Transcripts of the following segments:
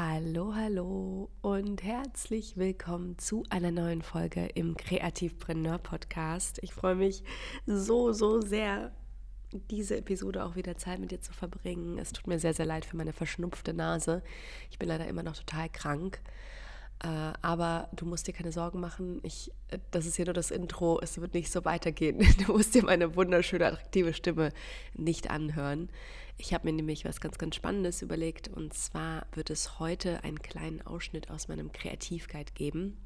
Hallo, hallo und herzlich willkommen zu einer neuen Folge im Kreativpreneur Podcast. Ich freue mich so, so sehr, diese Episode auch wieder Zeit mit dir zu verbringen. Es tut mir sehr, sehr leid für meine verschnupfte Nase. Ich bin leider immer noch total krank. Äh, aber du musst dir keine Sorgen machen. Ich, das ist hier nur das Intro. Es wird nicht so weitergehen. Du musst dir meine wunderschöne, attraktive Stimme nicht anhören. Ich habe mir nämlich was ganz, ganz Spannendes überlegt. Und zwar wird es heute einen kleinen Ausschnitt aus meinem Kreativguide geben,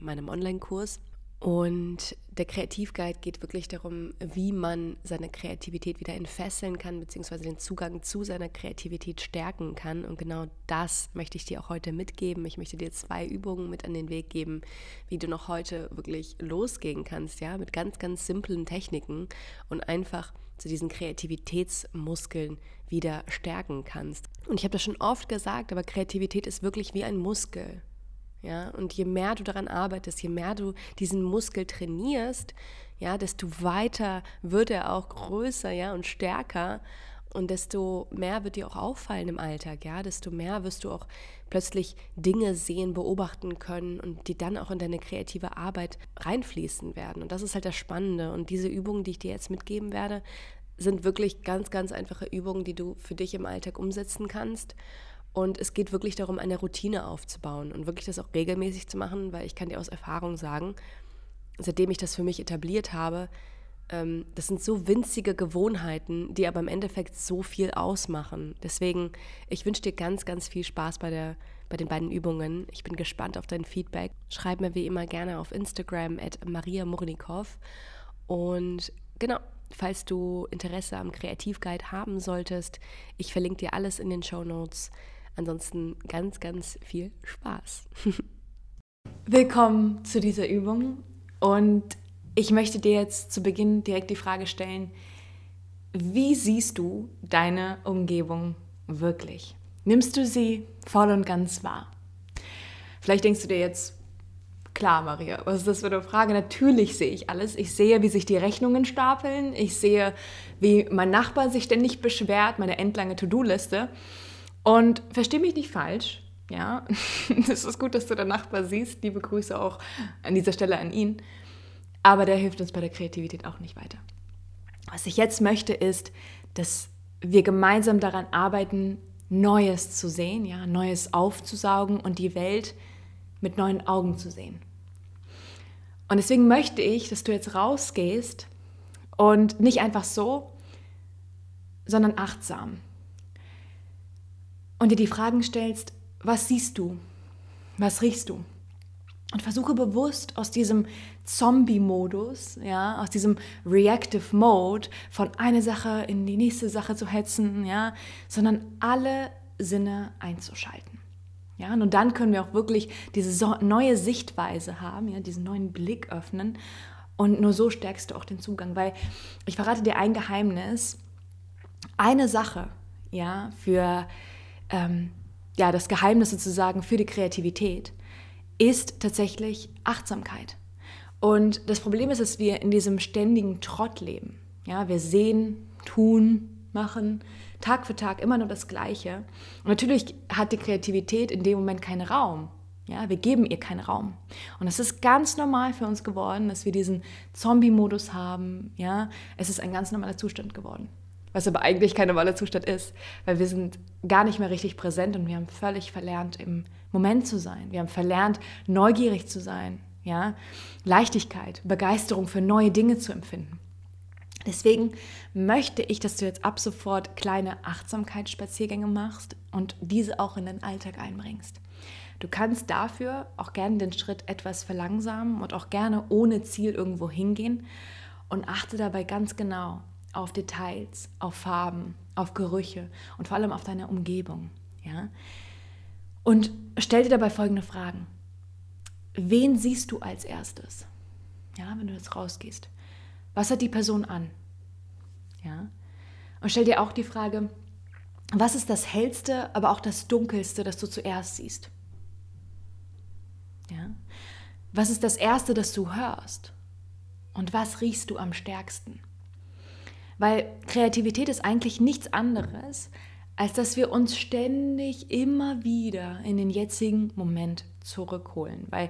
meinem Online-Kurs. Und der Kreativguide geht wirklich darum, wie man seine Kreativität wieder entfesseln kann, beziehungsweise den Zugang zu seiner Kreativität stärken kann. Und genau das möchte ich dir auch heute mitgeben. Ich möchte dir zwei Übungen mit an den Weg geben, wie du noch heute wirklich losgehen kannst, ja, mit ganz, ganz simplen Techniken und einfach zu diesen Kreativitätsmuskeln wieder stärken kannst. Und ich habe das schon oft gesagt, aber Kreativität ist wirklich wie ein Muskel. Ja, und je mehr du daran arbeitest, je mehr du diesen Muskel trainierst, ja, desto weiter wird er auch größer, ja, und stärker und desto mehr wird dir auch auffallen im Alltag, ja, desto mehr wirst du auch plötzlich Dinge sehen, beobachten können und die dann auch in deine kreative Arbeit reinfließen werden. Und das ist halt das Spannende. Und diese Übungen, die ich dir jetzt mitgeben werde, sind wirklich ganz, ganz einfache Übungen, die du für dich im Alltag umsetzen kannst. Und es geht wirklich darum, eine Routine aufzubauen und wirklich das auch regelmäßig zu machen, weil ich kann dir aus Erfahrung sagen, seitdem ich das für mich etabliert habe, ähm, das sind so winzige Gewohnheiten, die aber im Endeffekt so viel ausmachen. Deswegen, ich wünsche dir ganz, ganz viel Spaß bei, der, bei den beiden Übungen. Ich bin gespannt auf dein Feedback. Schreib mir wie immer gerne auf Instagram at Maria Murnikow. Und genau, falls du Interesse am Kreativguide haben solltest, ich verlinke dir alles in den Show Notes. Ansonsten ganz, ganz viel Spaß. Willkommen zu dieser Übung und ich möchte dir jetzt zu Beginn direkt die Frage stellen, wie siehst du deine Umgebung wirklich? Nimmst du sie voll und ganz wahr? Vielleicht denkst du dir jetzt, klar, Maria, was ist das für eine Frage? Natürlich sehe ich alles. Ich sehe, wie sich die Rechnungen stapeln. Ich sehe, wie mein Nachbar sich ständig beschwert, meine endlange To-Do-Liste. Und versteh mich nicht falsch, ja, es ist gut, dass du den Nachbar siehst. Liebe Grüße auch an dieser Stelle an ihn. Aber der hilft uns bei der Kreativität auch nicht weiter. Was ich jetzt möchte, ist, dass wir gemeinsam daran arbeiten, Neues zu sehen, ja, Neues aufzusaugen und die Welt mit neuen Augen zu sehen. Und deswegen möchte ich, dass du jetzt rausgehst Und nicht einfach so, sondern achtsam. Und dir die Fragen stellst, was siehst du? Was riechst du? Und versuche bewusst aus diesem Zombie-Modus, ja, aus diesem Reactive Mode von einer Sache in die nächste Sache zu hetzen, ja, sondern alle Sinne einzuschalten. Ja, und dann können wir auch wirklich diese neue Sichtweise haben, ja, diesen neuen Blick öffnen. Und nur so stärkst du auch den Zugang. Weil ich verrate dir ein Geheimnis. Eine Sache, ja, für ähm, ja, das Geheimnis sozusagen für die Kreativität ist tatsächlich Achtsamkeit. Und das Problem ist, dass wir in diesem ständigen Trott leben. Ja, wir sehen, tun, machen, Tag für Tag immer nur das Gleiche. Und natürlich hat die Kreativität in dem Moment keinen Raum. Ja, wir geben ihr keinen Raum. Und es ist ganz normal für uns geworden, dass wir diesen Zombie-Modus haben. Ja, es ist ein ganz normaler Zustand geworden. Was aber eigentlich kein normaler Zustand ist, weil wir sind gar nicht mehr richtig präsent und wir haben völlig verlernt, im Moment zu sein. Wir haben verlernt, neugierig zu sein. Ja, Leichtigkeit, Begeisterung für neue Dinge zu empfinden. Deswegen möchte ich, dass du jetzt ab sofort kleine Achtsamkeitsspaziergänge machst und diese auch in den Alltag einbringst. Du kannst dafür auch gerne den Schritt etwas verlangsamen und auch gerne ohne Ziel irgendwo hingehen und achte dabei ganz genau auf Details, auf Farben, auf Gerüche und vor allem auf deine Umgebung. Ja? Und stell dir dabei folgende Fragen. Wen siehst du als erstes? Ja, wenn du jetzt rausgehst. Was hat die Person an? Ja? Und stell dir auch die Frage, was ist das hellste, aber auch das dunkelste, das du zuerst siehst? Ja? Was ist das erste, das du hörst? Und was riechst du am stärksten? Weil Kreativität ist eigentlich nichts anderes, als dass wir uns ständig immer wieder in den jetzigen Moment zurückholen. Weil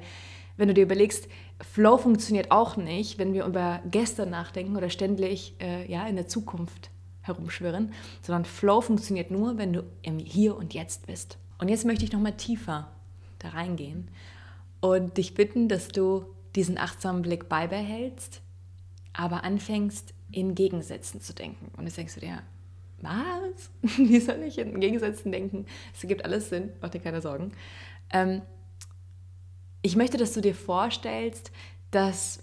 wenn du dir überlegst, Flow funktioniert auch nicht, wenn wir über gestern nachdenken oder ständig äh, ja, in der Zukunft herumschwirren, sondern Flow funktioniert nur, wenn du im Hier und Jetzt bist. Und jetzt möchte ich nochmal tiefer da reingehen und dich bitten, dass du diesen achtsamen Blick beibehältst, aber anfängst in Gegensätzen zu denken. Und jetzt denkst du dir, was? Wie soll ich in Gegensätzen denken? Es ergibt alles Sinn, mach dir keine Sorgen. Ähm, ich möchte, dass du dir vorstellst, dass,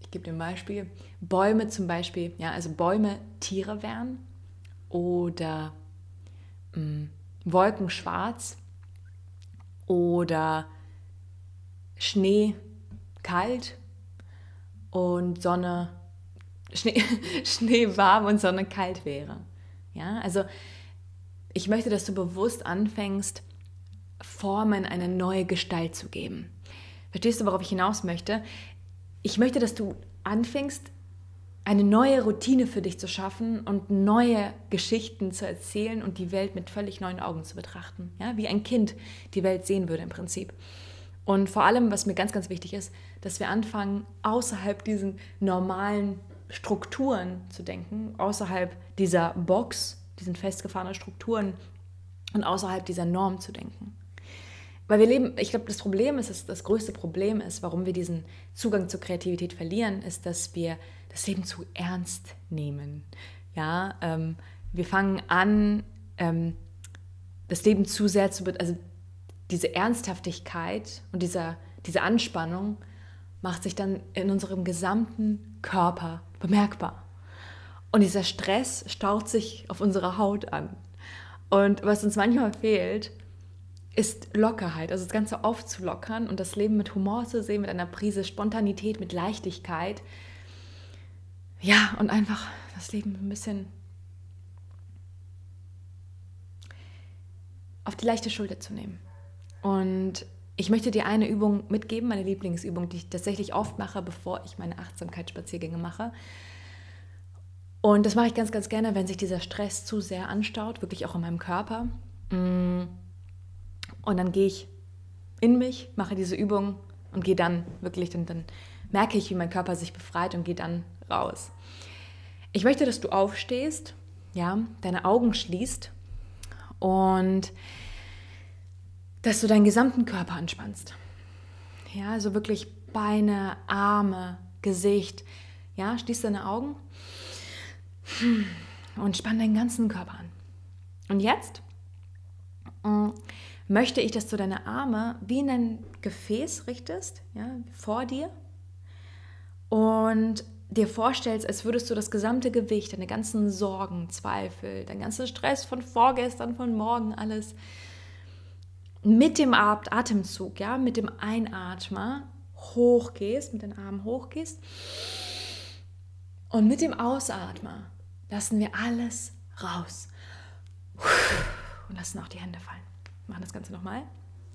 ich gebe dir ein Beispiel, Bäume zum Beispiel, ja, also Bäume Tiere wären oder mh, mm, Wolken schwarz oder Schnee kalt und Sonne, Schnee, Schnee warm und Sonne kalt wäre. Ja, also ich möchte, dass du bewusst anfängst, Formen eine neue Gestalt zu geben. Verstehst du, worauf ich hinaus möchte? Ich möchte, dass du anfängst, eine neue Routine für dich zu schaffen und neue Geschichten zu erzählen und die Welt mit völlig neuen Augen zu betrachten. Ja, wie ein Kind die Welt sehen würde im Prinzip. Und vor allem, was mir ganz, ganz wichtig ist, dass wir anfangen, außerhalb diesen normalen Strukturen zu denken, außerhalb dieser Box, diesen festgefahrenen Strukturen und außerhalb dieser Norm zu denken. Weil wir leben, ich glaube, das Problem ist, das, das größte Problem ist, warum wir diesen Zugang zur Kreativität verlieren, ist, dass wir das Leben zu ernst nehmen. Ja, ähm, wir fangen an, ähm, das Leben zu sehr zu, also diese Ernsthaftigkeit und dieser, diese Anspannung macht sich dann in unserem gesamten Körper bemerkbar. Und dieser Stress staut sich auf unserer Haut an. Und was uns manchmal fehlt, ist Lockerheit, also das Ganze aufzulockern und das Leben mit Humor zu sehen, mit einer Prise Spontanität, mit Leichtigkeit. Ja, und einfach das Leben ein bisschen auf die leichte Schulter zu nehmen. Und ich möchte dir eine Übung mitgeben, meine Lieblingsübung, die ich tatsächlich oft mache, bevor ich meine Achtsamkeitsspaziergänge mache. Und das mache ich ganz, ganz gerne, wenn sich dieser Stress zu sehr anstaut, wirklich auch in meinem Körper. Mm. Und dann gehe ich in mich, mache diese Übung und gehe dann wirklich, dann, dann merke ich, wie mein Körper sich befreit und gehe dann raus. Ich möchte, dass du aufstehst, ja, deine Augen schließt und dass du deinen gesamten Körper anspannst. Ja, also wirklich Beine, Arme, Gesicht. Ja, schließ deine Augen Und spann deinen ganzen Körper an. Und jetzt mm, möchte ich, dass du deine Arme wie in ein Gefäß richtest, ja, vor dir. Und dir vorstellst, als würdest du das gesamte Gewicht, deine ganzen Sorgen, Zweifel, dein ganzer Stress von vorgestern, von morgen, alles mit dem Atemzug, ja, mit dem Einatmer hochgehst, mit den Armen hochgehst und mit dem Ausatmer lassen wir alles raus und lassen auch die Hände fallen. Machen das Ganze nochmal.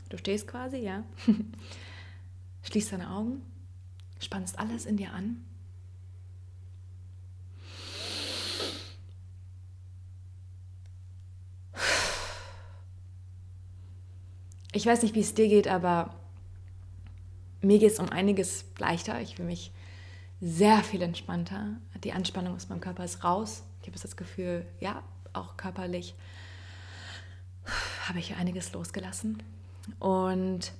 Du stehst quasi, ja. Schließ deine Augen, spannst alles in dir an ich weiß nicht, wie es dir geht, aber mir geht es um einiges leichter. Ich fühle mich sehr viel entspannter. Die Anspannung aus meinem Körper ist raus. Ich habe das Gefühl, ja, auch körperlich habe ich einiges losgelassen. Und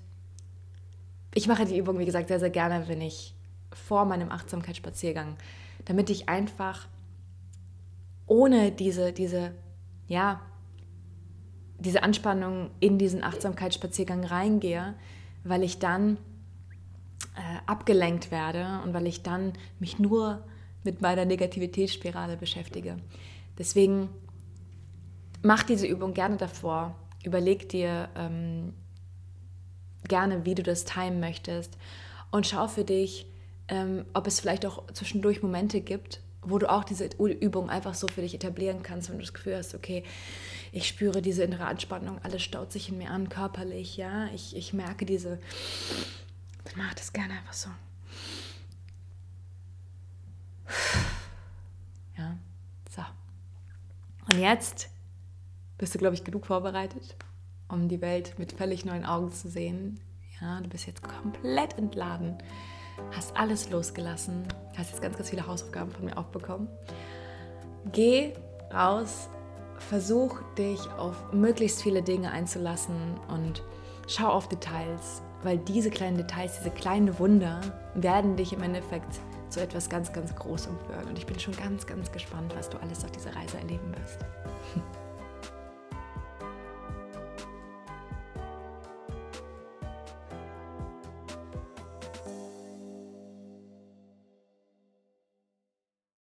ich mache die Übung, wie gesagt, sehr, sehr gerne, wenn ich vor meinem Achtsamkeitsspaziergang, damit ich einfach ohne diese, diese, ja, diese Anspannung in diesen Achtsamkeitsspaziergang reingehe, weil ich dann äh, abgelenkt werde und weil ich dann mich nur mit meiner Negativitätsspirale beschäftige. Deswegen mach diese Übung gerne davor. Überleg dir ähm, gerne, wie du das timen möchtest und schau für dich, ähm, ob es vielleicht auch zwischendurch Momente gibt, wo du auch diese Übung einfach so für dich etablieren kannst, wenn du das Gefühl hast, okay, ich spüre diese innere Anspannung, alles staut sich in mir an, körperlich, ja, ich, ich merke diese, dann mach das gerne einfach so. Ja, so. Und jetzt bist du, glaube ich, genug vorbereitet, um die Welt mit völlig neuen Augen zu sehen. Ja, du bist jetzt komplett entladen hast alles losgelassen, hast jetzt ganz, ganz viele Hausaufgaben von mir aufbekommen. Geh raus, versuch dich auf möglichst viele Dinge einzulassen und schau auf Details, weil diese kleinen Details, diese kleinen Wunder werden dich im Endeffekt zu etwas ganz, ganz Großem führen. Und ich bin schon ganz, ganz gespannt, was du alles auf dieser Reise erleben wirst.